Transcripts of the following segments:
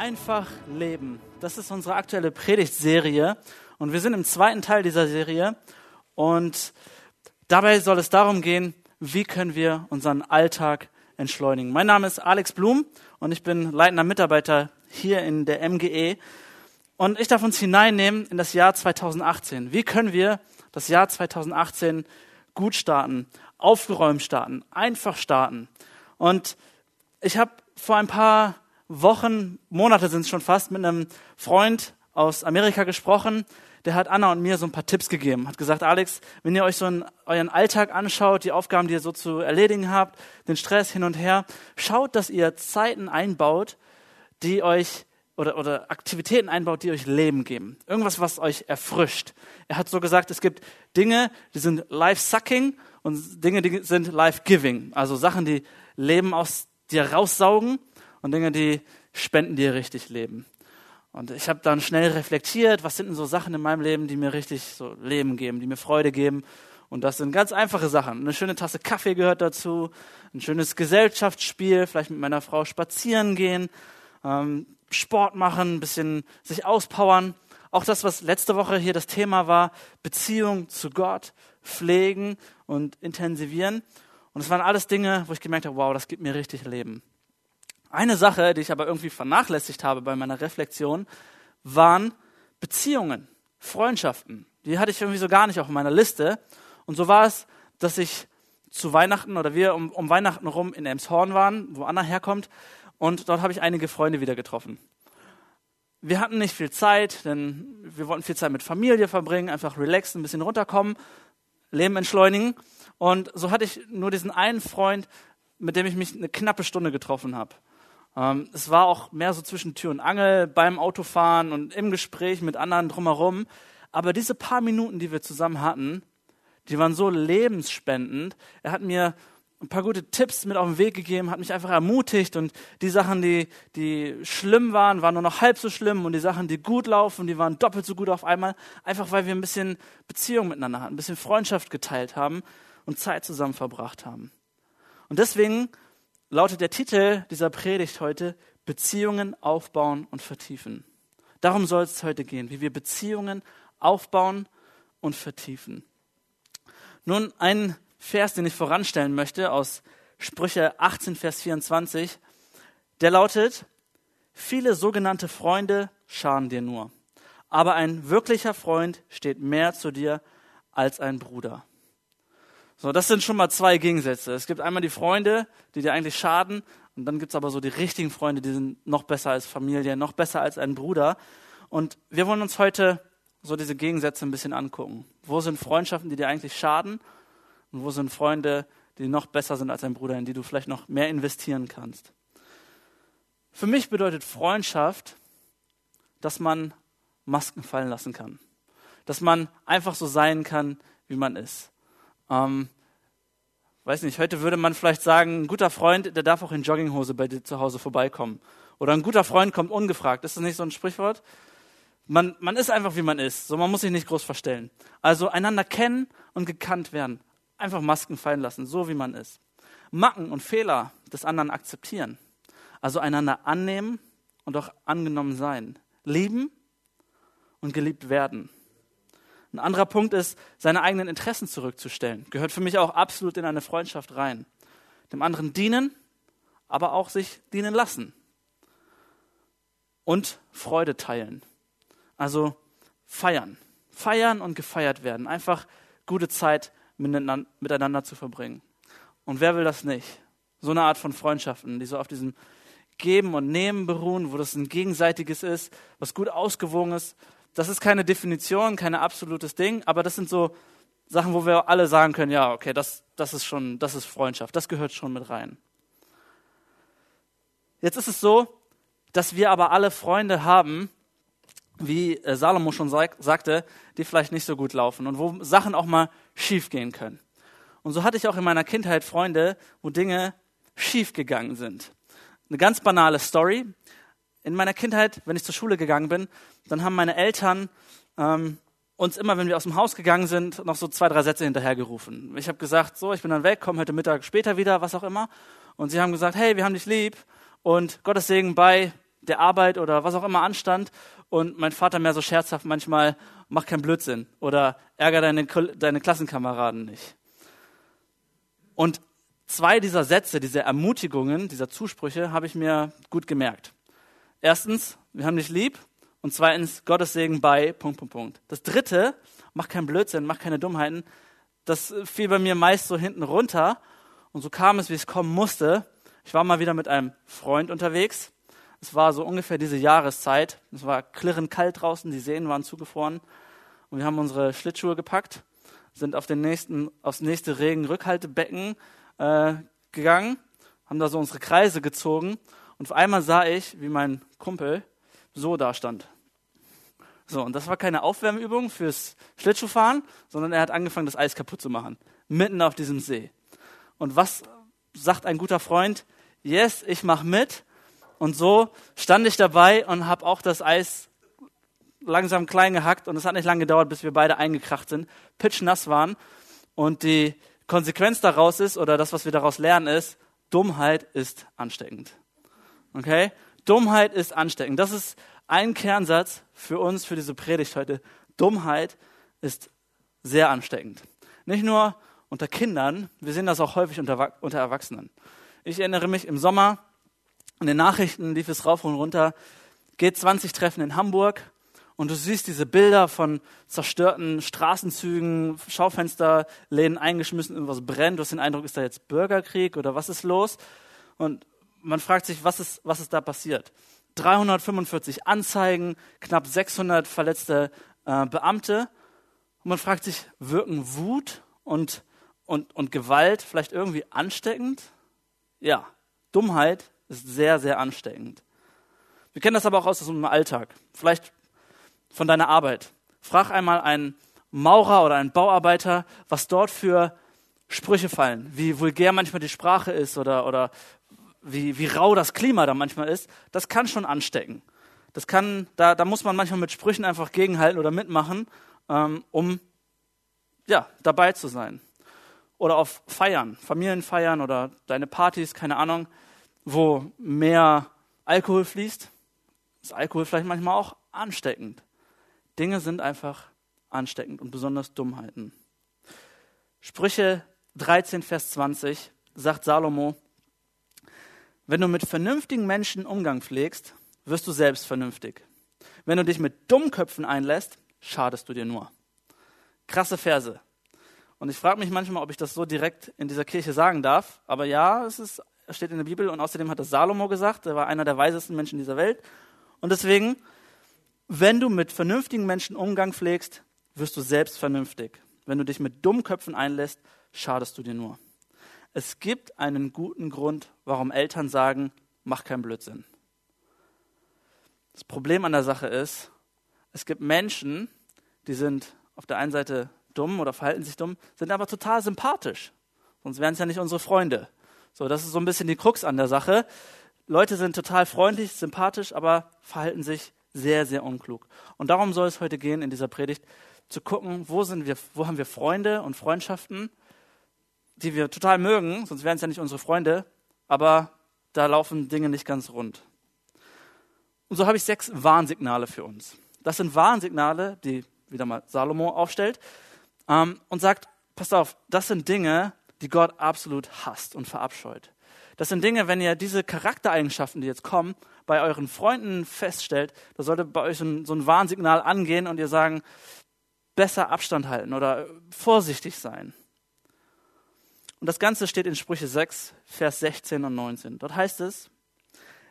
Einfach leben. Das ist unsere aktuelle Predigtserie und wir sind im zweiten Teil dieser Serie und dabei soll es darum gehen, wie können wir unseren Alltag entschleunigen. Mein Name ist Alex Blum und ich bin leitender Mitarbeiter hier in der MGE und ich darf uns hineinnehmen in das Jahr 2018. Wie können wir das Jahr 2018 gut starten, aufgeräumt starten, einfach starten? Und ich habe vor ein paar Wochen, Monate sind es schon fast, mit einem Freund aus Amerika gesprochen. Der hat Anna und mir so ein paar Tipps gegeben. Hat gesagt, Alex, wenn ihr euch so einen, euren Alltag anschaut, die Aufgaben, die ihr so zu erledigen habt, den Stress hin und her, schaut, dass ihr Zeiten einbaut, die euch oder, oder Aktivitäten einbaut, die euch Leben geben. Irgendwas, was euch erfrischt. Er hat so gesagt, es gibt Dinge, die sind life-sucking und Dinge, die sind life-giving. Also Sachen, die Leben aus dir raussaugen und Dinge, die spenden dir richtig Leben. Und ich habe dann schnell reflektiert, was sind denn so Sachen in meinem Leben, die mir richtig so Leben geben, die mir Freude geben. Und das sind ganz einfache Sachen. Eine schöne Tasse Kaffee gehört dazu, ein schönes Gesellschaftsspiel, vielleicht mit meiner Frau spazieren gehen, ähm, Sport machen, ein bisschen sich auspowern. Auch das, was letzte Woche hier das Thema war, Beziehung zu Gott, pflegen und intensivieren. Und es waren alles Dinge, wo ich gemerkt habe, wow, das gibt mir richtig Leben. Eine Sache, die ich aber irgendwie vernachlässigt habe bei meiner Reflexion, waren Beziehungen, Freundschaften. Die hatte ich irgendwie so gar nicht auf meiner Liste. Und so war es, dass ich zu Weihnachten oder wir um, um Weihnachten rum in Elmshorn waren, wo Anna herkommt. Und dort habe ich einige Freunde wieder getroffen. Wir hatten nicht viel Zeit, denn wir wollten viel Zeit mit Familie verbringen, einfach relaxen, ein bisschen runterkommen, Leben entschleunigen. Und so hatte ich nur diesen einen Freund, mit dem ich mich eine knappe Stunde getroffen habe. Ähm, es war auch mehr so zwischen Tür und Angel beim Autofahren und im Gespräch mit anderen drumherum. Aber diese paar Minuten, die wir zusammen hatten, die waren so lebensspendend. Er hat mir ein paar gute Tipps mit auf den Weg gegeben, hat mich einfach ermutigt und die Sachen, die, die schlimm waren, waren nur noch halb so schlimm und die Sachen, die gut laufen, die waren doppelt so gut auf einmal, einfach weil wir ein bisschen Beziehung miteinander hatten, ein bisschen Freundschaft geteilt haben und Zeit zusammen verbracht haben. Und deswegen lautet der Titel dieser Predigt heute Beziehungen aufbauen und vertiefen. Darum soll es heute gehen, wie wir Beziehungen aufbauen und vertiefen. Nun ein Vers, den ich voranstellen möchte aus Sprüche 18, Vers 24, der lautet, viele sogenannte Freunde schaden dir nur, aber ein wirklicher Freund steht mehr zu dir als ein Bruder. So, das sind schon mal zwei Gegensätze. Es gibt einmal die Freunde, die dir eigentlich schaden, und dann gibt es aber so die richtigen Freunde, die sind noch besser als Familie, noch besser als ein Bruder. Und wir wollen uns heute so diese Gegensätze ein bisschen angucken. Wo sind Freundschaften, die dir eigentlich schaden? Und wo sind Freunde, die noch besser sind als ein Bruder, in die du vielleicht noch mehr investieren kannst? Für mich bedeutet Freundschaft, dass man Masken fallen lassen kann. Dass man einfach so sein kann, wie man ist. Ähm, weiß nicht, heute würde man vielleicht sagen, ein guter Freund, der darf auch in Jogginghose bei dir zu Hause vorbeikommen. Oder ein guter Freund kommt ungefragt. Ist das nicht so ein Sprichwort? Man, man ist einfach, wie man ist. So, man muss sich nicht groß verstellen. Also einander kennen und gekannt werden. Einfach Masken fallen lassen, so wie man ist. Macken und Fehler des anderen akzeptieren. Also einander annehmen und auch angenommen sein. Lieben und geliebt werden. Ein anderer Punkt ist, seine eigenen Interessen zurückzustellen. Gehört für mich auch absolut in eine Freundschaft rein. Dem anderen dienen, aber auch sich dienen lassen. Und Freude teilen. Also feiern. Feiern und gefeiert werden. Einfach gute Zeit miteinander zu verbringen. Und wer will das nicht? So eine Art von Freundschaften, die so auf diesem Geben und Nehmen beruhen, wo das ein gegenseitiges ist, was gut ausgewogen ist, das ist keine Definition, kein absolutes Ding, aber das sind so Sachen, wo wir alle sagen können, ja, okay, das, das ist schon, das ist Freundschaft, das gehört schon mit rein. Jetzt ist es so, dass wir aber alle Freunde haben, wie äh, Salomo schon sagte, die vielleicht nicht so gut laufen und wo Sachen auch mal schief gehen können. Und so hatte ich auch in meiner Kindheit Freunde, wo Dinge schief gegangen sind. Eine ganz banale Story in meiner Kindheit, wenn ich zur Schule gegangen bin, dann haben meine Eltern ähm, uns immer, wenn wir aus dem Haus gegangen sind, noch so zwei, drei Sätze hinterhergerufen. Ich habe gesagt, so, ich bin dann weg, komme heute Mittag später wieder, was auch immer. Und sie haben gesagt, hey, wir haben dich lieb und Gottes Segen bei der Arbeit oder was auch immer anstand und mein Vater mehr so scherzhaft manchmal, mach keinen Blödsinn oder ärger deine, deine Klassenkameraden nicht. Und zwei dieser Sätze, diese Ermutigungen, dieser Zusprüche habe ich mir gut gemerkt. Erstens, wir haben dich lieb und zweitens, Gottes Segen bei, Punkt, Punkt, Punkt. Das dritte, mach keinen Blödsinn, mach keine Dummheiten, das fiel bei mir meist so hinten runter und so kam es, wie es kommen musste. Ich war mal wieder mit einem Freund unterwegs. Es war so ungefähr diese Jahreszeit. Es war klirrend kalt draußen, die Seen waren zugefroren. Und wir haben unsere Schlittschuhe gepackt, sind auf den nächsten, aufs nächste Regenrückhaltebecken äh, gegangen, haben da so unsere Kreise gezogen. Und auf einmal sah ich, wie mein Kumpel so da stand. So, und das war keine Aufwärmübung fürs Schlittschuhfahren, sondern er hat angefangen, das Eis kaputt zu machen. Mitten auf diesem See. Und was sagt ein guter Freund? Yes, ich mach mit. Und so stand ich dabei und habe auch das Eis langsam klein gehackt und es hat nicht lange gedauert, bis wir beide eingekracht sind, pitchnass waren und die Konsequenz daraus ist oder das, was wir daraus lernen, ist, Dummheit ist ansteckend. Okay? Dummheit ist ansteckend. Das ist ein Kernsatz für uns, für diese Predigt heute. Dummheit ist sehr ansteckend. Nicht nur unter Kindern, wir sehen das auch häufig unter, unter Erwachsenen. Ich erinnere mich im Sommer, in den Nachrichten lief es rauf und runter, G20-Treffen in Hamburg und du siehst diese Bilder von zerstörten Straßenzügen, Schaufensterläden eingeschmissen, irgendwas brennt. Du hast den Eindruck, ist da jetzt Bürgerkrieg oder was ist los? Und man fragt sich, was ist, was ist da passiert? 345 Anzeigen, knapp 600 verletzte äh, Beamte. Und man fragt sich, wirken Wut und und, und Gewalt vielleicht irgendwie ansteckend? Ja, Dummheit ist sehr, sehr ansteckend. Wir kennen das aber auch aus unserem Alltag. Vielleicht von deiner Arbeit. Frag einmal einen Maurer oder einen Bauarbeiter, was dort für Sprüche fallen, wie vulgär manchmal die Sprache ist oder, oder wie, wie rau das Klima da manchmal ist. Das kann schon anstecken. Das kann, da, da muss man manchmal mit Sprüchen einfach gegenhalten oder mitmachen, ähm, um ja, dabei zu sein oder auf Feiern, Familienfeiern oder deine Partys, keine Ahnung, wo mehr Alkohol fließt, ist Alkohol vielleicht manchmal auch ansteckend. Dinge sind einfach ansteckend und besonders Dummheiten. Sprüche 13, Vers 20 sagt Salomo, wenn du mit vernünftigen Menschen Umgang pflegst, wirst du selbst vernünftig. Wenn du dich mit Dummköpfen einlässt, schadest du dir nur. Krasse Verse. Und ich frage mich manchmal, ob ich das so direkt in dieser Kirche sagen darf. Aber ja, es ist, steht in der Bibel und außerdem hat das Salomo gesagt. Er war einer der weisesten Menschen dieser Welt. Und deswegen, wenn du mit vernünftigen Menschen Umgang pflegst, wirst du selbst vernünftig. Wenn du dich mit Dummköpfen einlässt, schadest du dir nur. Es gibt einen guten Grund, warum Eltern sagen, mach keinen Blödsinn. Das Problem an der Sache ist, es gibt Menschen, die sind auf der einen Seite dumm oder verhalten sich dumm, sind aber total sympathisch. Sonst wären es ja nicht unsere Freunde. So, das ist so ein bisschen die Krux an der Sache. Leute sind total freundlich, sympathisch, aber verhalten sich sehr, sehr unklug. Und darum soll es heute gehen in dieser Predigt, zu gucken, wo sind wir, wo haben wir Freunde und Freundschaften, die wir total mögen, sonst wären es ja nicht unsere Freunde, aber da laufen Dinge nicht ganz rund. Und so habe ich sechs Warnsignale für uns. Das sind Warnsignale, die wieder mal Salomo aufstellt, ähm, und sagt, passt auf, das sind Dinge, die Gott absolut hasst und verabscheut. Das sind Dinge, wenn ihr diese Charaktereigenschaften, die jetzt kommen, bei euren Freunden feststellt, da sollte bei euch so ein, so ein Warnsignal angehen und ihr sagen, besser Abstand halten oder vorsichtig sein. Und das Ganze steht in Sprüche 6, Vers 16 und 19. Dort heißt es,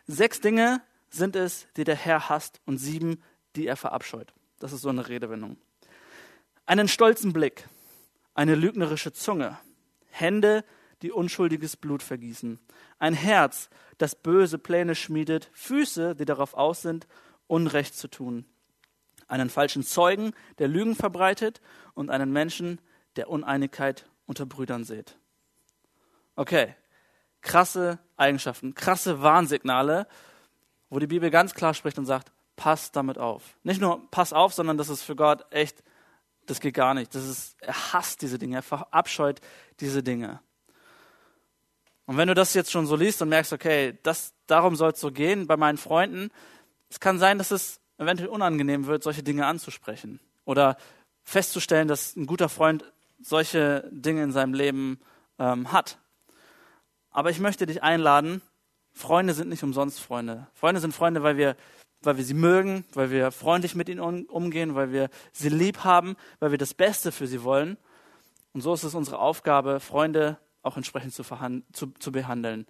sechs Dinge sind es, die der Herr hasst und sieben, die er verabscheut. Das ist so eine Redewendung einen stolzen Blick, eine lügnerische Zunge, Hände, die unschuldiges Blut vergießen, ein Herz, das böse Pläne schmiedet, Füße, die darauf aus sind, Unrecht zu tun, einen falschen Zeugen, der Lügen verbreitet und einen Menschen, der Uneinigkeit unter Brüdern sät. Okay, krasse Eigenschaften, krasse Warnsignale, wo die Bibel ganz klar spricht und sagt, pass damit auf. Nicht nur pass auf, sondern das ist für Gott echt das geht gar nicht. Das ist, er hasst diese Dinge, er verabscheut diese Dinge. Und wenn du das jetzt schon so liest und merkst, okay, das, darum soll es so gehen bei meinen Freunden, es kann sein, dass es eventuell unangenehm wird, solche Dinge anzusprechen. Oder festzustellen, dass ein guter Freund solche Dinge in seinem Leben ähm, hat. Aber ich möchte dich einladen, Freunde sind nicht umsonst Freunde. Freunde sind Freunde, weil wir, weil wir sie mögen, weil wir freundlich mit ihnen umgehen, weil wir sie lieb haben, weil wir das Beste für sie wollen. Und so ist es unsere Aufgabe, Freunde auch entsprechend zu, zu, zu behandeln,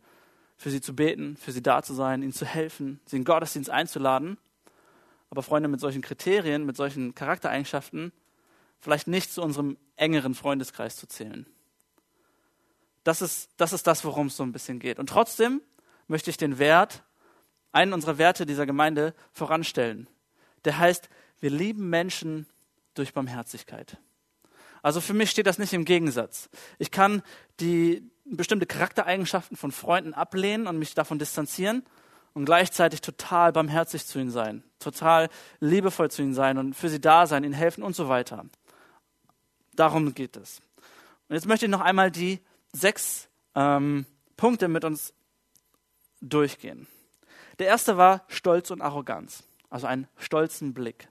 für sie zu beten, für sie da zu sein, ihnen zu helfen, sie in Gottesdienst einzuladen. Aber Freunde mit solchen Kriterien, mit solchen Charaktereigenschaften, vielleicht nicht zu unserem engeren Freundeskreis zu zählen. Das ist, das ist das, worum es so ein bisschen geht. Und trotzdem möchte ich den Wert, einen unserer Werte dieser Gemeinde voranstellen. Der heißt, wir lieben Menschen durch Barmherzigkeit. Also für mich steht das nicht im Gegensatz. Ich kann die bestimmte Charaktereigenschaften von Freunden ablehnen und mich davon distanzieren und gleichzeitig total barmherzig zu ihnen sein, total liebevoll zu ihnen sein und für sie da sein, ihnen helfen und so weiter. Darum geht es. Und jetzt möchte ich noch einmal die sechs ähm, Punkte mit uns durchgehen. Der erste war Stolz und Arroganz, also einen stolzen Blick.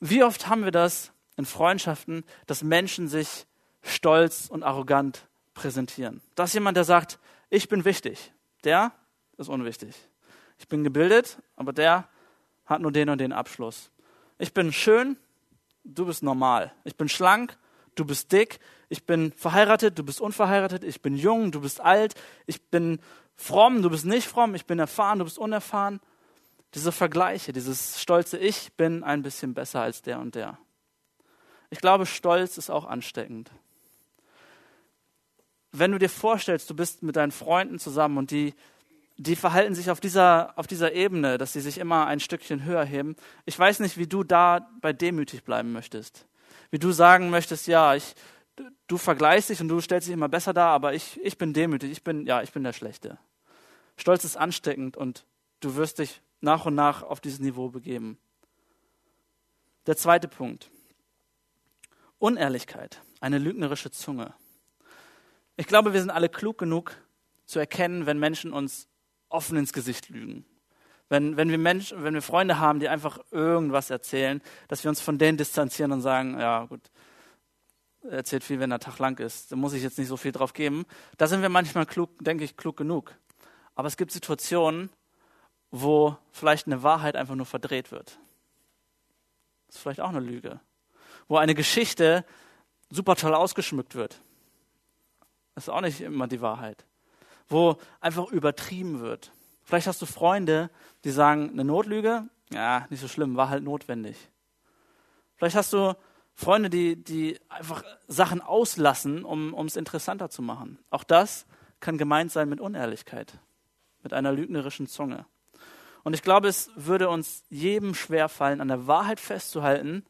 Wie oft haben wir das in Freundschaften, dass Menschen sich stolz und arrogant präsentieren? Das ist jemand, der sagt, ich bin wichtig, der ist unwichtig. Ich bin gebildet, aber der hat nur den und den Abschluss. Ich bin schön, du bist normal. Ich bin schlank, du bist dick. Ich bin verheiratet, du bist unverheiratet. Ich bin jung, du bist alt. Ich bin fromm, du bist nicht fromm. Ich bin erfahren, du bist unerfahren. Diese Vergleiche, dieses stolze Ich bin ein bisschen besser als der und der. Ich glaube, Stolz ist auch ansteckend. Wenn du dir vorstellst, du bist mit deinen Freunden zusammen und die die verhalten sich auf dieser, auf dieser Ebene, dass sie sich immer ein Stückchen höher heben. Ich weiß nicht, wie du da bei demütig bleiben möchtest. Wie du sagen möchtest, ja, ich, du vergleichst dich und du stellst dich immer besser dar, aber ich, ich bin demütig, ich bin, ja, ich bin der Schlechte. Stolz ist ansteckend und du wirst dich nach und nach auf dieses Niveau begeben. Der zweite Punkt. Unehrlichkeit, eine lügnerische Zunge. Ich glaube, wir sind alle klug genug zu erkennen, wenn Menschen uns offen ins Gesicht lügen. Wenn, wenn, wir Menschen, wenn wir Freunde haben, die einfach irgendwas erzählen, dass wir uns von denen distanzieren und sagen, ja gut, erzählt viel, wenn der Tag lang ist, da muss ich jetzt nicht so viel drauf geben. Da sind wir manchmal klug, denke ich, klug genug. Aber es gibt Situationen, wo vielleicht eine Wahrheit einfach nur verdreht wird. Das ist vielleicht auch eine Lüge. Wo eine Geschichte super toll ausgeschmückt wird. Das ist auch nicht immer die Wahrheit wo einfach übertrieben wird. Vielleicht hast du Freunde, die sagen, eine Notlüge, ja, nicht so schlimm, war halt notwendig. Vielleicht hast du Freunde, die, die einfach Sachen auslassen, um es interessanter zu machen. Auch das kann gemeint sein mit Unehrlichkeit, mit einer lügnerischen Zunge. Und ich glaube, es würde uns jedem schwerfallen, an der Wahrheit festzuhalten,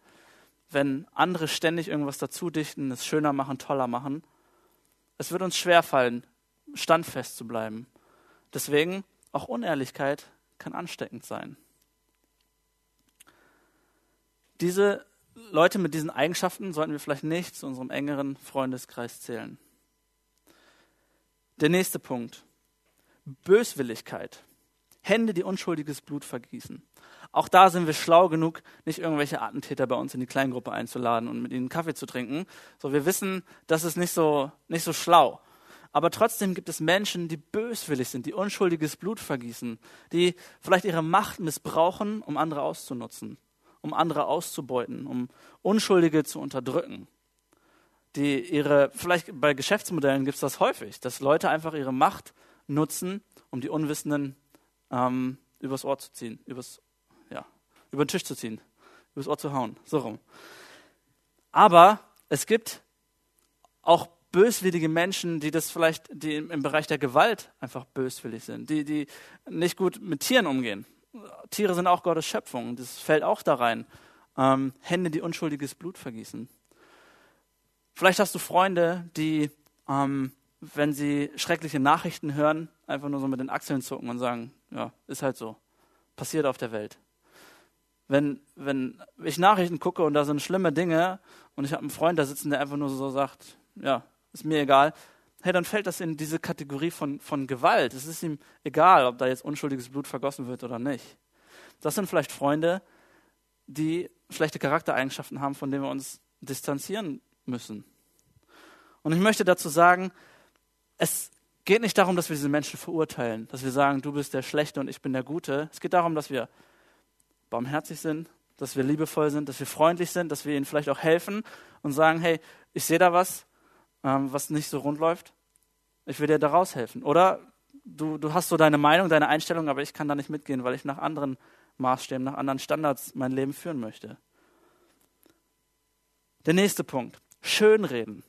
wenn andere ständig irgendwas dazu dichten, es schöner machen, toller machen. Es wird uns schwerfallen, standfest zu bleiben. Deswegen auch Unehrlichkeit kann ansteckend sein. Diese Leute mit diesen Eigenschaften sollten wir vielleicht nicht zu unserem engeren Freundeskreis zählen. Der nächste Punkt. Böswilligkeit. Hände, die unschuldiges Blut vergießen. Auch da sind wir schlau genug, nicht irgendwelche Attentäter bei uns in die Kleingruppe einzuladen und mit ihnen Kaffee zu trinken. So, wir wissen, das ist nicht so, nicht so schlau. Aber trotzdem gibt es Menschen, die böswillig sind, die unschuldiges Blut vergießen, die vielleicht ihre Macht missbrauchen, um andere auszunutzen, um andere auszubeuten, um Unschuldige zu unterdrücken. Die ihre, vielleicht bei Geschäftsmodellen gibt es das häufig, dass Leute einfach ihre Macht nutzen, um die Unwissenden ähm, übers Ohr zu ziehen, übers, ja, über den Tisch zu ziehen, übers Ohr zu hauen, so rum. Aber es gibt auch böswillige Menschen, die das vielleicht, die im Bereich der Gewalt einfach böswillig sind, die, die nicht gut mit Tieren umgehen. Tiere sind auch Gottes Schöpfung, das fällt auch da rein. Ähm, Hände, die unschuldiges Blut vergießen. Vielleicht hast du Freunde, die, ähm, wenn sie schreckliche Nachrichten hören, einfach nur so mit den Achseln zucken und sagen, ja, ist halt so, passiert auf der Welt. Wenn, wenn ich Nachrichten gucke und da sind schlimme Dinge und ich habe einen Freund da sitzen, der einfach nur so sagt, ja, ist mir egal, hey, dann fällt das in diese Kategorie von, von Gewalt. Es ist ihm egal, ob da jetzt unschuldiges Blut vergossen wird oder nicht. Das sind vielleicht Freunde, die schlechte Charaktereigenschaften haben, von denen wir uns distanzieren müssen. Und ich möchte dazu sagen, es geht nicht darum, dass wir diese Menschen verurteilen, dass wir sagen, du bist der Schlechte und ich bin der Gute. Es geht darum, dass wir barmherzig sind, dass wir liebevoll sind, dass wir freundlich sind, dass wir ihnen vielleicht auch helfen und sagen, hey, ich sehe da was, ähm, was nicht so rund läuft. Ich will dir da raushelfen. Oder du, du hast so deine Meinung, deine Einstellung, aber ich kann da nicht mitgehen, weil ich nach anderen Maßstäben, nach anderen Standards mein Leben führen möchte. Der nächste Punkt. Schönreden.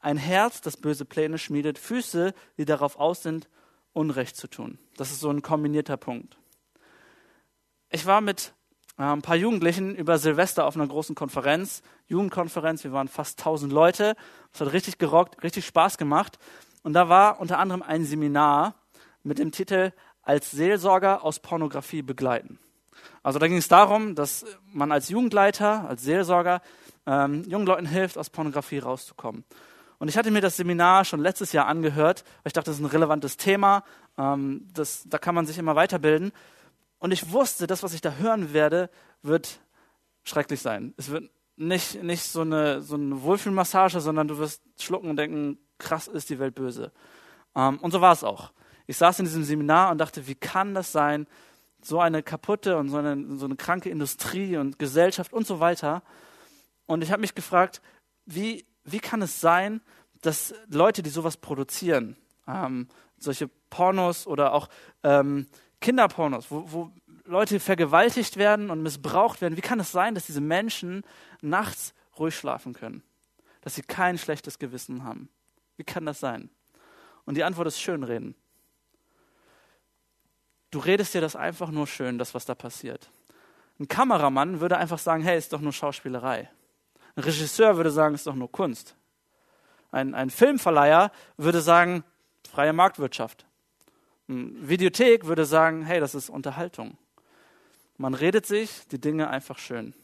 Ein Herz, das böse Pläne schmiedet, Füße, die darauf aus sind, Unrecht zu tun. Das ist so ein kombinierter Punkt. Ich war mit ein paar Jugendlichen über Silvester auf einer großen Konferenz, Jugendkonferenz, wir waren fast 1000 Leute. Es hat richtig gerockt, richtig Spaß gemacht. Und da war unter anderem ein Seminar mit dem Titel Als Seelsorger aus Pornografie begleiten. Also da ging es darum, dass man als Jugendleiter, als Seelsorger ähm, jungen Leuten hilft, aus Pornografie rauszukommen. Und ich hatte mir das Seminar schon letztes Jahr angehört, weil ich dachte, das ist ein relevantes Thema, ähm, das, da kann man sich immer weiterbilden. Und ich wusste, das, was ich da hören werde, wird schrecklich sein. Es wird nicht, nicht so, eine, so eine Wohlfühlmassage, sondern du wirst schlucken und denken, krass ist die Welt böse. Ähm, und so war es auch. Ich saß in diesem Seminar und dachte, wie kann das sein, so eine kaputte und so eine, so eine kranke Industrie und Gesellschaft und so weiter. Und ich habe mich gefragt, wie, wie kann es sein, dass Leute, die sowas produzieren, ähm, solche Pornos oder auch ähm, Kinderpornos, wo, wo Leute vergewaltigt werden und missbraucht werden, wie kann es sein, dass diese Menschen nachts ruhig schlafen können? Dass sie kein schlechtes Gewissen haben? Wie kann das sein? Und die Antwort ist Schönreden. Du redest dir das einfach nur schön, das, was da passiert. Ein Kameramann würde einfach sagen, hey, ist doch nur Schauspielerei. Ein Regisseur würde sagen, ist doch nur Kunst. Ein, ein Filmverleiher würde sagen, freie Marktwirtschaft. Videothek würde sagen, hey, das ist Unterhaltung. Man redet sich die Dinge einfach schön.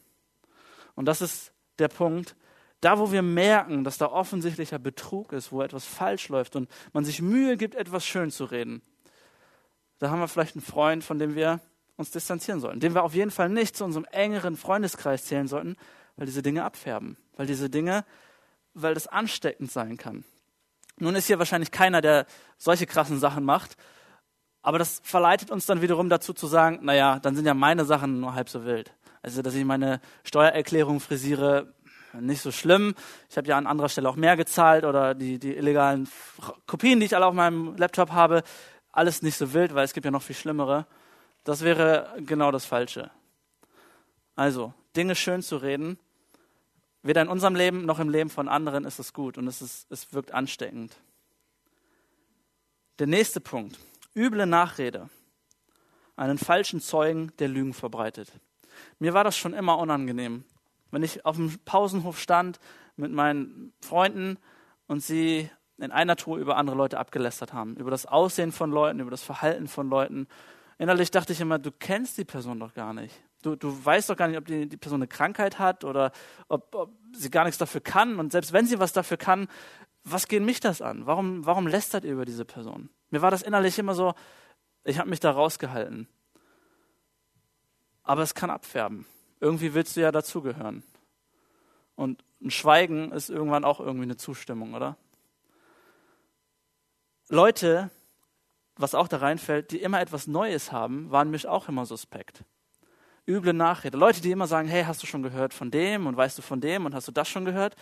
Und das ist der Punkt, da wo wir merken, dass da offensichtlicher Betrug ist, wo etwas falsch läuft und man sich Mühe gibt, etwas schön zu reden, da haben wir vielleicht einen Freund, von dem wir uns distanzieren sollten, den wir auf jeden Fall nicht zu unserem engeren Freundeskreis zählen sollten, weil diese Dinge abfärben, weil diese Dinge, weil das ansteckend sein kann. Nun ist hier wahrscheinlich keiner, der solche krassen Sachen macht, aber das verleitet uns dann wiederum dazu zu sagen, naja, dann sind ja meine Sachen nur halb so wild. Also, dass ich meine Steuererklärung frisiere, nicht so schlimm. Ich habe ja an anderer Stelle auch mehr gezahlt oder die, die illegalen Kopien, die ich alle auf meinem Laptop habe, alles nicht so wild, weil es gibt ja noch viel schlimmere. Das wäre genau das Falsche. Also, Dinge schön zu reden, weder in unserem Leben noch im Leben von anderen ist es gut und es, ist, es wirkt ansteckend. Der nächste Punkt üble Nachrede, einen falschen Zeugen, der Lügen verbreitet. Mir war das schon immer unangenehm, wenn ich auf dem Pausenhof stand mit meinen Freunden und sie in einer Tour über andere Leute abgelästert haben, über das Aussehen von Leuten, über das Verhalten von Leuten. Innerlich dachte ich immer, du kennst die Person doch gar nicht. Du, du weißt doch gar nicht, ob die, die Person eine Krankheit hat oder ob, ob sie gar nichts dafür kann. Und selbst wenn sie was dafür kann, was geht mich das an? Warum, warum lästert ihr über diese Person? Mir war das innerlich immer so, ich habe mich da rausgehalten. Aber es kann abfärben. Irgendwie willst du ja dazugehören. Und ein Schweigen ist irgendwann auch irgendwie eine Zustimmung, oder? Leute, was auch da reinfällt, die immer etwas Neues haben, waren mich auch immer suspekt. Üble Nachrede. Leute, die immer sagen, hey, hast du schon gehört von dem und weißt du von dem und hast du das schon gehört?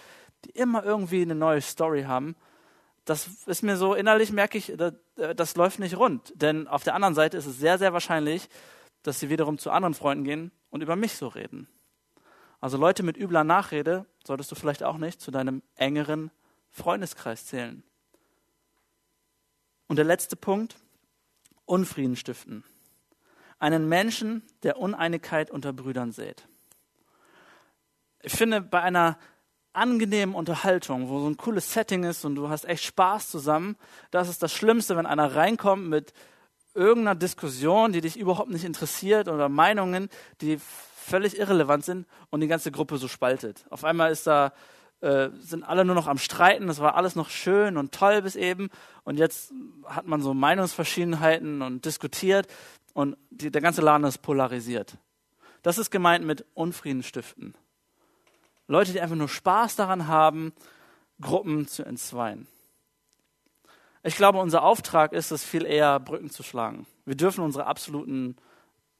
die immer irgendwie eine neue Story haben, das ist mir so innerlich, merke ich, das, das läuft nicht rund. Denn auf der anderen Seite ist es sehr, sehr wahrscheinlich, dass sie wiederum zu anderen Freunden gehen und über mich so reden. Also Leute mit übler Nachrede solltest du vielleicht auch nicht zu deinem engeren Freundeskreis zählen. Und der letzte Punkt, Unfrieden stiften. Einen Menschen, der Uneinigkeit unter Brüdern sät. Ich finde, bei einer angenehmen Unterhaltung, wo so ein cooles Setting ist und du hast echt Spaß zusammen, das ist das Schlimmste, wenn einer reinkommt mit irgendeiner Diskussion, die dich überhaupt nicht interessiert oder Meinungen, die völlig irrelevant sind und die ganze Gruppe so spaltet. Auf einmal ist da äh, sind alle nur noch am Streiten. Das war alles noch schön und toll bis eben. Und jetzt hat man so Meinungsverschiedenheiten und diskutiert und die, der ganze Laden ist polarisiert. Das ist gemeint mit Unfrieden stiften. Leute, die einfach nur Spaß daran haben, Gruppen zu entzweien. Ich glaube, unser Auftrag ist es, viel eher Brücken zu schlagen. Wir dürfen unsere absoluten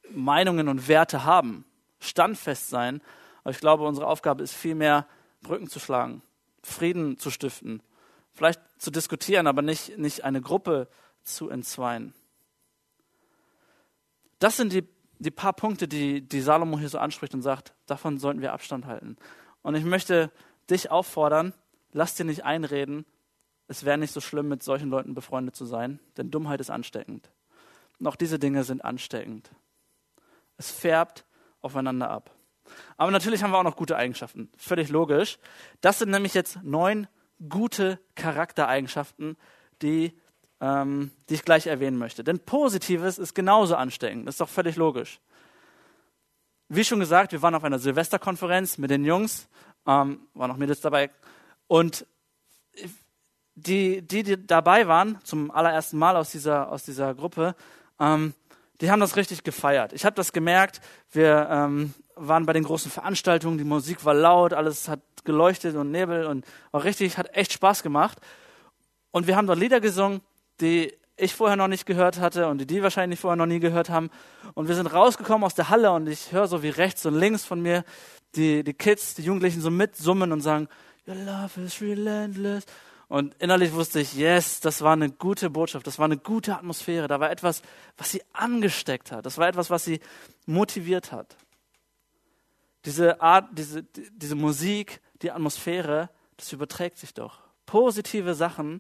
Meinungen und Werte haben, standfest sein. Aber ich glaube, unsere Aufgabe ist vielmehr, Brücken zu schlagen, Frieden zu stiften, vielleicht zu diskutieren, aber nicht, nicht eine Gruppe zu entzweien. Das sind die, die paar Punkte, die, die Salomo hier so anspricht und sagt, davon sollten wir Abstand halten. Und ich möchte dich auffordern, lass dir nicht einreden, es wäre nicht so schlimm, mit solchen Leuten befreundet zu sein, denn Dummheit ist ansteckend. Und auch diese Dinge sind ansteckend. Es färbt aufeinander ab. Aber natürlich haben wir auch noch gute Eigenschaften. Völlig logisch. Das sind nämlich jetzt neun gute Charaktereigenschaften, die, ähm, die ich gleich erwähnen möchte. Denn Positives ist genauso ansteckend. Das ist doch völlig logisch. Wie schon gesagt, wir waren auf einer Silvesterkonferenz mit den Jungs, ähm, waren auch Mädels dabei. Und die, die, die dabei waren, zum allerersten Mal aus dieser, aus dieser Gruppe, ähm, die haben das richtig gefeiert. Ich habe das gemerkt. Wir ähm, waren bei den großen Veranstaltungen, die Musik war laut, alles hat geleuchtet und Nebel und war richtig, hat echt Spaß gemacht. Und wir haben dort Lieder gesungen, die ich vorher noch nicht gehört hatte und die die wahrscheinlich vorher noch nie gehört haben. Und wir sind rausgekommen aus der Halle und ich höre so wie rechts und links von mir die, die Kids, die Jugendlichen so mitsummen und sagen, Your love is relentless. Und innerlich wusste ich, yes, das war eine gute Botschaft, das war eine gute Atmosphäre, da war etwas, was sie angesteckt hat, das war etwas, was sie motiviert hat. Diese Art, diese, diese Musik, die Atmosphäre, das überträgt sich doch. Positive Sachen,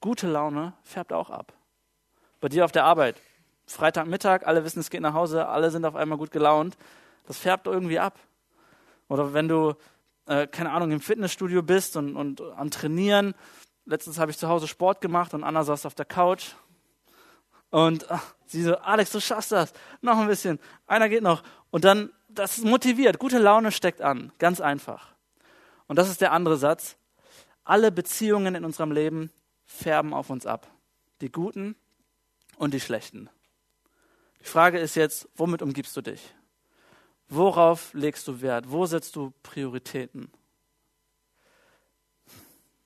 gute Laune färbt auch ab. Bei dir auf der Arbeit, Freitagmittag, alle wissen, es geht nach Hause, alle sind auf einmal gut gelaunt, das färbt irgendwie ab. Oder wenn du äh, keine Ahnung, im Fitnessstudio bist und, und am Trainieren. Letztens habe ich zu Hause Sport gemacht und Anna saß auf der Couch. Und ach, sie so, Alex, du schaffst das. Noch ein bisschen. Einer geht noch. Und dann, das motiviert. Gute Laune steckt an. Ganz einfach. Und das ist der andere Satz. Alle Beziehungen in unserem Leben färben auf uns ab. Die guten und die schlechten. Die Frage ist jetzt, womit umgibst du dich? Worauf legst du Wert? Wo setzt du Prioritäten?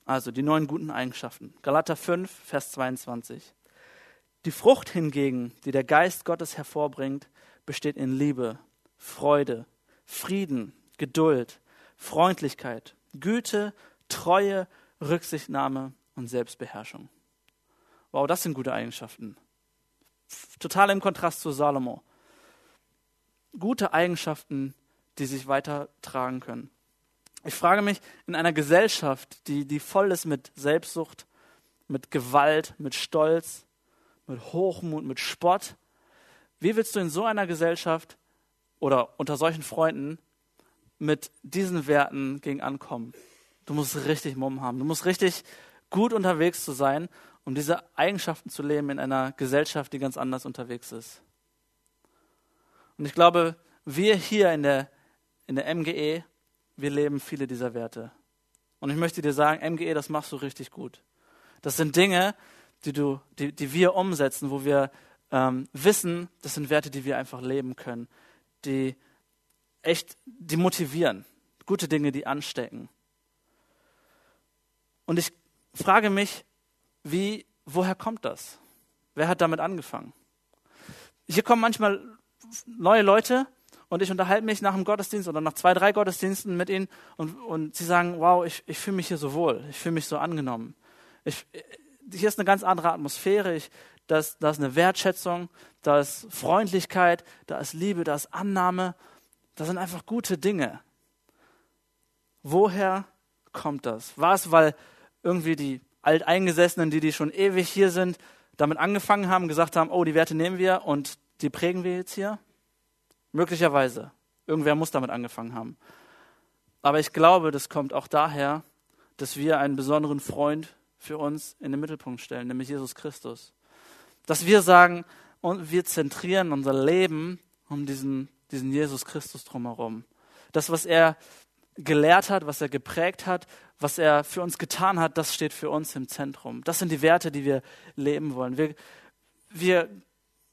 Also die neun guten Eigenschaften. Galater 5, Vers 22. Die Frucht hingegen, die der Geist Gottes hervorbringt, besteht in Liebe, Freude, Frieden, Geduld, Freundlichkeit, Güte, Treue, Rücksichtnahme und Selbstbeherrschung. Wow, das sind gute Eigenschaften. Total im Kontrast zu Salomo gute Eigenschaften, die sich weitertragen können. Ich frage mich, in einer Gesellschaft, die, die voll ist mit Selbstsucht, mit Gewalt, mit Stolz, mit Hochmut, mit Spott, wie willst du in so einer Gesellschaft oder unter solchen Freunden mit diesen Werten gegen ankommen? Du musst richtig Mumm haben. Du musst richtig gut unterwegs zu sein, um diese Eigenschaften zu leben in einer Gesellschaft, die ganz anders unterwegs ist. Und ich glaube, wir hier in der, in der MGE, wir leben viele dieser Werte. Und ich möchte dir sagen, MGE, das machst du richtig gut. Das sind Dinge, die, du, die, die wir umsetzen, wo wir ähm, wissen, das sind Werte, die wir einfach leben können, die echt, die motivieren. Gute Dinge, die anstecken. Und ich frage mich, wie, woher kommt das? Wer hat damit angefangen? Hier kommen manchmal neue Leute und ich unterhalte mich nach dem Gottesdienst oder nach zwei, drei Gottesdiensten mit ihnen und, und sie sagen, wow, ich, ich fühle mich hier so wohl, ich fühle mich so angenommen. Ich, hier ist eine ganz andere Atmosphäre, ich, da, ist, ist eine Wertschätzung, da ist Freundlichkeit, da ist Liebe, da ist Annahme, das sind einfach gute Dinge. Woher kommt das? War es, weil irgendwie die Alteingesessenen, die, die schon ewig hier sind, damit angefangen haben, gesagt haben, oh, die Werte nehmen wir und die prägen wir jetzt hier? Möglicherweise. Irgendwer muss damit angefangen haben. Aber ich glaube, das kommt auch daher, dass wir einen besonderen Freund für uns in den Mittelpunkt stellen, nämlich Jesus Christus. Dass wir sagen, und wir zentrieren unser Leben um diesen, diesen Jesus Christus drumherum. Das, was er gelehrt hat, was er geprägt hat, was er für uns getan hat, das steht für uns im Zentrum. Das sind die Werte, die wir leben wollen. Wir, wir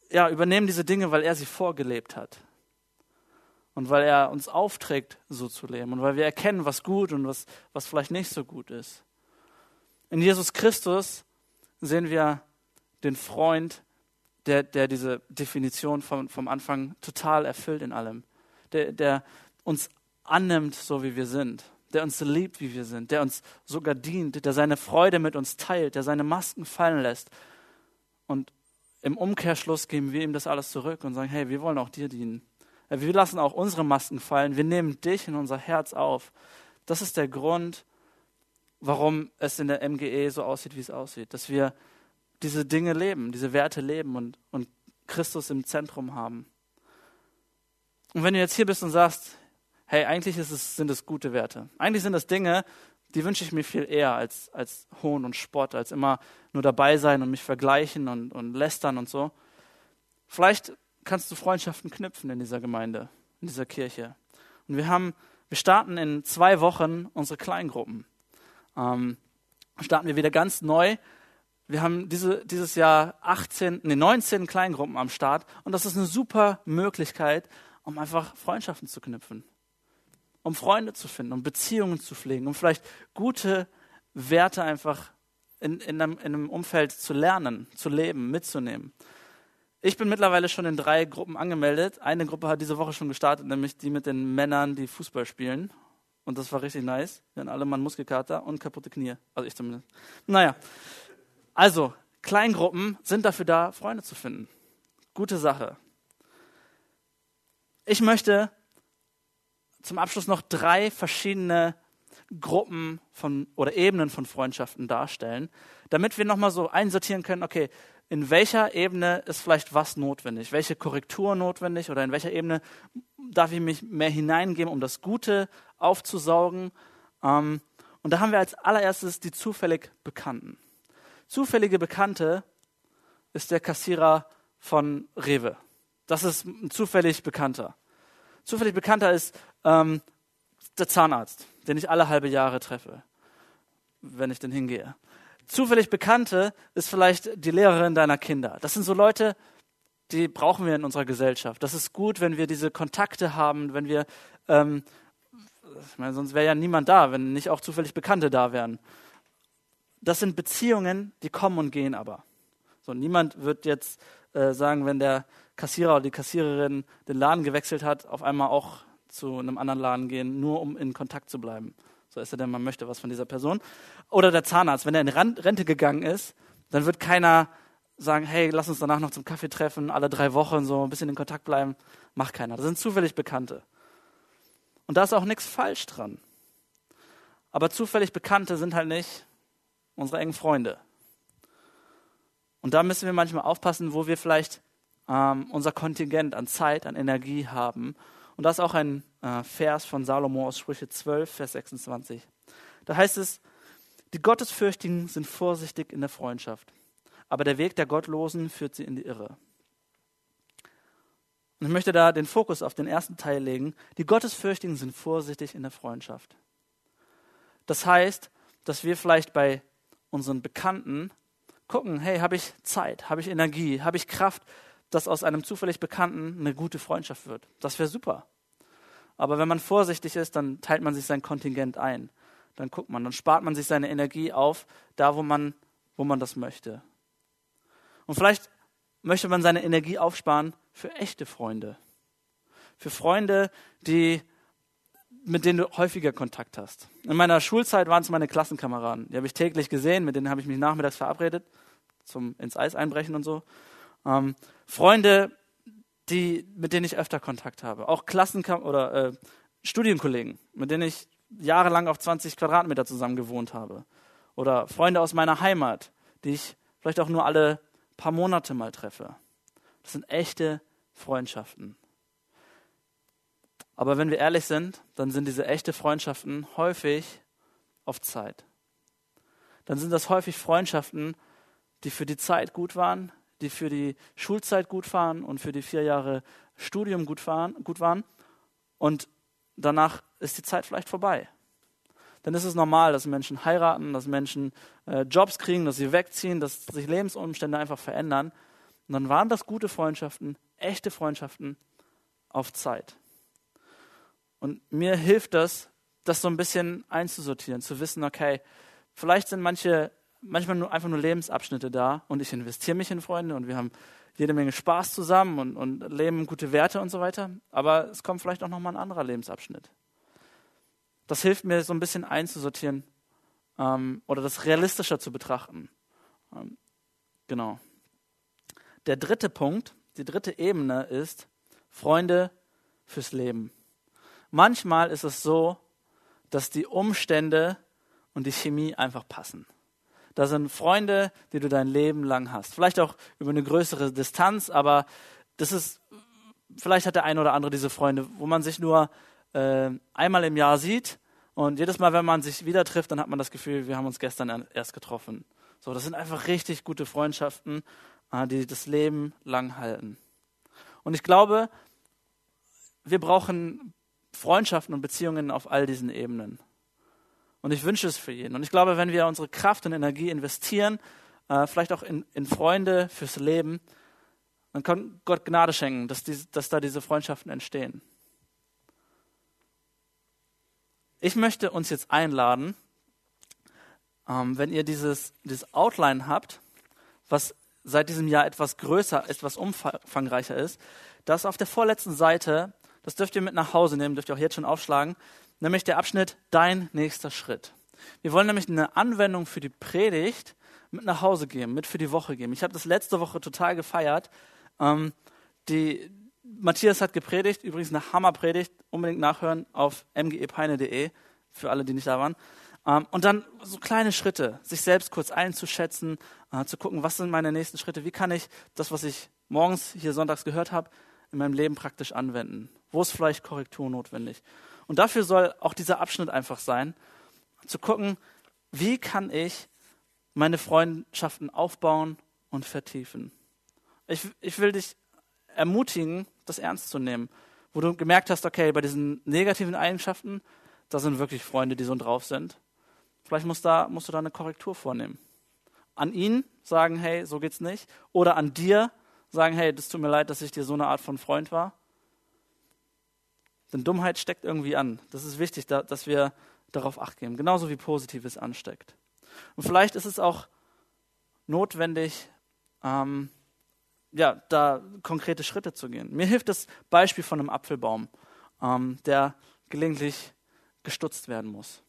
ja, übernehmen diese Dinge, weil er sie vorgelebt hat. Und weil er uns aufträgt, so zu leben. Und weil wir erkennen, was gut und was, was vielleicht nicht so gut ist. In Jesus Christus sehen wir den Freund, der, der diese Definition vom, vom Anfang total erfüllt in allem. Der, der uns annimmt, so wie wir sind. Der uns liebt, wie wir sind. Der uns sogar dient. Der seine Freude mit uns teilt. Der seine Masken fallen lässt. Und im Umkehrschluss geben wir ihm das alles zurück und sagen, hey, wir wollen auch dir dienen. Wir lassen auch unsere Masken fallen. Wir nehmen dich in unser Herz auf. Das ist der Grund, warum es in der MGE so aussieht, wie es aussieht. Dass wir diese Dinge leben, diese Werte leben und, und Christus im Zentrum haben. Und wenn du jetzt hier bist und sagst, hey, eigentlich es, sind es gute Werte. Eigentlich sind es Dinge, die wünsche ich mir viel eher als, als Hohn und Spott, als immer nur dabei sein und mich vergleichen und, und lästern und so. Vielleicht kannst du Freundschaften knüpfen in dieser Gemeinde, in dieser Kirche. Und wir haben, wir starten in zwei Wochen unsere Kleingruppen. Ähm, starten wir wieder ganz neu. Wir haben diese, dieses Jahr 18, nee, 19 Kleingruppen am Start und das ist eine super Möglichkeit, um einfach Freundschaften zu knüpfen um Freunde zu finden, um Beziehungen zu pflegen, um vielleicht gute Werte einfach in, in, einem, in einem Umfeld zu lernen, zu leben, mitzunehmen. Ich bin mittlerweile schon in drei Gruppen angemeldet. Eine Gruppe hat diese Woche schon gestartet, nämlich die mit den Männern, die Fußball spielen. Und das war richtig nice. Wir hatten alle mal einen Muskelkater und kaputte Knie. Also ich zumindest. Naja. Also, Kleingruppen sind dafür da, Freunde zu finden. Gute Sache. Ich möchte zum Abschluss noch drei verschiedene Gruppen von oder Ebenen von Freundschaften darstellen, damit wir nochmal so einsortieren können, okay, in welcher Ebene ist vielleicht was notwendig, welche Korrektur notwendig oder in welcher Ebene darf ich mich mehr hineingeben, um das Gute aufzusaugen. Ähm, und da haben wir als allererstes die zufällig Bekannten. Zufällige Bekannte ist der Kassierer von Rewe. Das ist ein zufällig Bekannter. Zufällig Bekannter ist ähm, der Zahnarzt, den ich alle halbe Jahre treffe, wenn ich denn hingehe. Zufällig Bekannte ist vielleicht die Lehrerin deiner Kinder. Das sind so Leute, die brauchen wir in unserer Gesellschaft. Das ist gut, wenn wir diese Kontakte haben, wenn wir, ähm, ich meine, sonst wäre ja niemand da, wenn nicht auch zufällig Bekannte da wären. Das sind Beziehungen, die kommen und gehen aber. So, niemand wird jetzt äh, sagen, wenn der Kassierer oder die Kassiererin den Laden gewechselt hat, auf einmal auch zu einem anderen Laden gehen, nur um in Kontakt zu bleiben. So ist er denn, man möchte was von dieser Person. Oder der Zahnarzt, wenn er in Rente gegangen ist, dann wird keiner sagen, hey, lass uns danach noch zum Kaffee treffen, alle drei Wochen so ein bisschen in Kontakt bleiben. Macht keiner. Das sind zufällig Bekannte. Und da ist auch nichts falsch dran. Aber zufällig Bekannte sind halt nicht unsere engen Freunde. Und da müssen wir manchmal aufpassen, wo wir vielleicht ähm, unser Kontingent an Zeit, an Energie haben und das ist auch ein äh, Vers von Salomo aus Sprüche 12, Vers 26. Da heißt es, die Gottesfürchtigen sind vorsichtig in der Freundschaft, aber der Weg der Gottlosen führt sie in die Irre. Und ich möchte da den Fokus auf den ersten Teil legen. Die Gottesfürchtigen sind vorsichtig in der Freundschaft. Das heißt, dass wir vielleicht bei unseren Bekannten gucken, hey, habe ich Zeit, habe ich Energie, habe ich Kraft, dass aus einem zufällig Bekannten eine gute Freundschaft wird. Das wäre super. Aber wenn man vorsichtig ist, dann teilt man sich sein Kontingent ein. Dann guckt man, dann spart man sich seine Energie auf, da wo man, wo man das möchte. Und vielleicht möchte man seine Energie aufsparen für echte Freunde. Für Freunde, die, mit denen du häufiger Kontakt hast. In meiner Schulzeit waren es meine Klassenkameraden. Die habe ich täglich gesehen, mit denen habe ich mich nachmittags verabredet, zum ins Eis einbrechen und so. Ähm, Freunde, die, mit denen ich öfter Kontakt habe. Auch Klassenkam oder äh, Studienkollegen, mit denen ich jahrelang auf 20 Quadratmeter zusammen gewohnt habe. Oder Freunde aus meiner Heimat, die ich vielleicht auch nur alle paar Monate mal treffe. Das sind echte Freundschaften. Aber wenn wir ehrlich sind, dann sind diese echte Freundschaften häufig auf Zeit. Dann sind das häufig Freundschaften, die für die Zeit gut waren, die für die Schulzeit gut waren und für die vier Jahre Studium gut waren, gut waren. Und danach ist die Zeit vielleicht vorbei. Dann ist es normal, dass Menschen heiraten, dass Menschen äh, Jobs kriegen, dass sie wegziehen, dass sich Lebensumstände einfach verändern. Und dann waren das gute Freundschaften, echte Freundschaften auf Zeit. Und mir hilft das, das so ein bisschen einzusortieren, zu wissen, okay, vielleicht sind manche, manchmal nur, einfach nur Lebensabschnitte da und ich investiere mich in Freunde und wir haben jede Menge Spaß zusammen und, und leben gute Werte und so weiter. Aber es kommt vielleicht auch nochmal ein anderer Lebensabschnitt. Das hilft mir so ein bisschen einzusortieren ähm, oder das realistischer zu betrachten. Ähm, genau. Der dritte Punkt, die dritte Ebene ist Freunde fürs Leben. Manchmal ist es so, dass die Umstände und die Chemie einfach passen. Da sind Freunde, die du dein Leben lang hast. Vielleicht auch über eine größere Distanz, aber das ist, vielleicht hat der eine oder andere diese Freunde, wo man sich nur äh, einmal im Jahr sieht und jedes Mal, wenn man sich wieder trifft, dann hat man das Gefühl, wir haben uns gestern erst getroffen. So, das sind einfach richtig gute Freundschaften, äh, die das Leben lang halten. Und ich glaube, wir brauchen Freundschaften und Beziehungen auf all diesen Ebenen. Und ich wünsche es für jeden. Und ich glaube, wenn wir unsere Kraft und Energie investieren, äh, vielleicht auch in, in, Freunde fürs Leben, dann kann Gott Gnade schenken, dass, die, dass da diese Freundschaften entstehen. Ich möchte uns jetzt einladen, ähm, wenn ihr dieses, dieses Outline habt, was seit diesem Jahr etwas größer, etwas umfangreicher ist, dass auf der vorletzten Seite, das dürft ihr mit nach Hause nehmen, dürft ihr auch jetzt schon aufschlagen, nämlich der Abschnitt Dein nächster Schritt. Wir wollen nämlich eine Anwendung für die Predigt mit nach Hause geben, mit für die Woche geben. Ich habe das letzte Woche total gefeiert. Ähm, die, Matthias hat gepredigt, übrigens eine Hammerpredigt, unbedingt nachhören auf mgepeine.de für alle, die nicht da waren. Ähm, und dann so kleine Schritte, sich selbst kurz einzuschätzen, äh, zu gucken, was sind meine nächsten Schritte, wie kann ich das, was ich morgens hier sonntags gehört habe, in meinem Leben praktisch anwenden. Wo ist vielleicht Korrektur notwendig? Und dafür soll auch dieser Abschnitt einfach sein, zu gucken, wie kann ich meine Freundschaften aufbauen und vertiefen. Ich, ich will dich ermutigen, das ernst zu nehmen, wo du gemerkt hast, okay, bei diesen negativen Eigenschaften, da sind wirklich Freunde, die so drauf sind. Vielleicht musst, da, musst du da eine Korrektur vornehmen. An ihn sagen, hey, so geht's nicht. Oder an dir sagen, hey, das tut mir leid, dass ich dir so eine Art von Freund war. Denn Dummheit steckt irgendwie an. Das ist wichtig, dass wir darauf acht geben. Genauso wie Positives ansteckt. Und vielleicht ist es auch notwendig, ähm, ja, da konkrete Schritte zu gehen. Mir hilft das Beispiel von einem Apfelbaum, ähm, der gelegentlich gestutzt werden muss.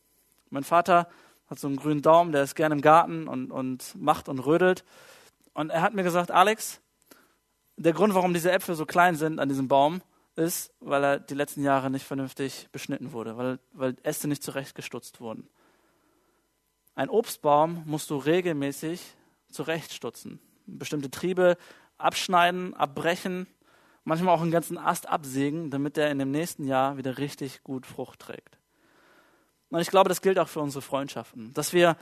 Mein Vater hat so einen grünen Daumen, der ist gerne im Garten und, und macht und rödelt. Und er hat mir gesagt, Alex, der Grund, warum diese Äpfel so klein sind an diesem Baum, ist, weil er die letzten Jahre nicht vernünftig beschnitten wurde, weil, weil Äste nicht zurechtgestutzt wurden. Ein Obstbaum musst du regelmäßig zurechtstutzen. Bestimmte Triebe abschneiden, abbrechen, manchmal auch einen ganzen Ast absägen, damit der in dem nächsten Jahr wieder richtig gut Frucht trägt. Und ich glaube, das gilt auch für unsere Freundschaften, dass wir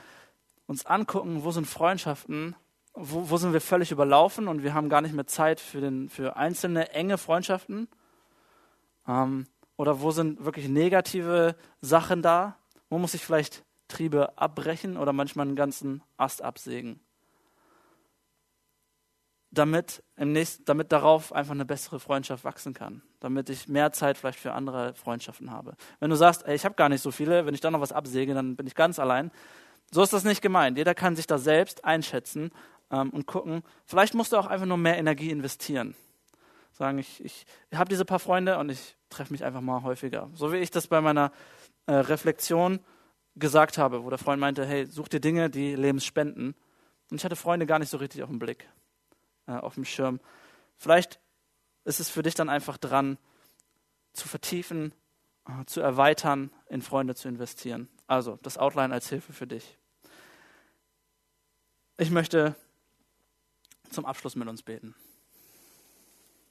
uns angucken, wo sind Freundschaften, wo, wo sind wir völlig überlaufen und wir haben gar nicht mehr Zeit für, den, für einzelne enge Freundschaften ähm, oder wo sind wirklich negative Sachen da? Wo muss ich vielleicht Triebe abbrechen oder manchmal einen ganzen Ast absägen? Damit, im nächsten, damit darauf einfach eine bessere Freundschaft wachsen kann. Damit ich mehr Zeit vielleicht für andere Freundschaften habe. Wenn du sagst, ey, ich habe gar nicht so viele, wenn ich da noch was absäge, dann bin ich ganz allein. So ist das nicht gemeint. Jeder kann sich da selbst einschätzen ähm, und gucken. Vielleicht musst du auch einfach nur mehr Energie investieren. Sagen, ich, ich, habe diese paar Freunde und ich treffe mich einfach mal häufiger. So wie ich das bei meiner äh, Reflexion gesagt habe, wo der Freund meinte, hey, such dir Dinge, die Lebens spenden. Und ich hatte Freunde gar nicht so richtig auf dem Blick, äh, auf dem Schirm. Vielleicht ist es für dich dann einfach dran, zu vertiefen, äh, zu erweitern, in Freunde zu investieren. Also das Outline als Hilfe für dich. Ich möchte zum Abschluss mit uns beten.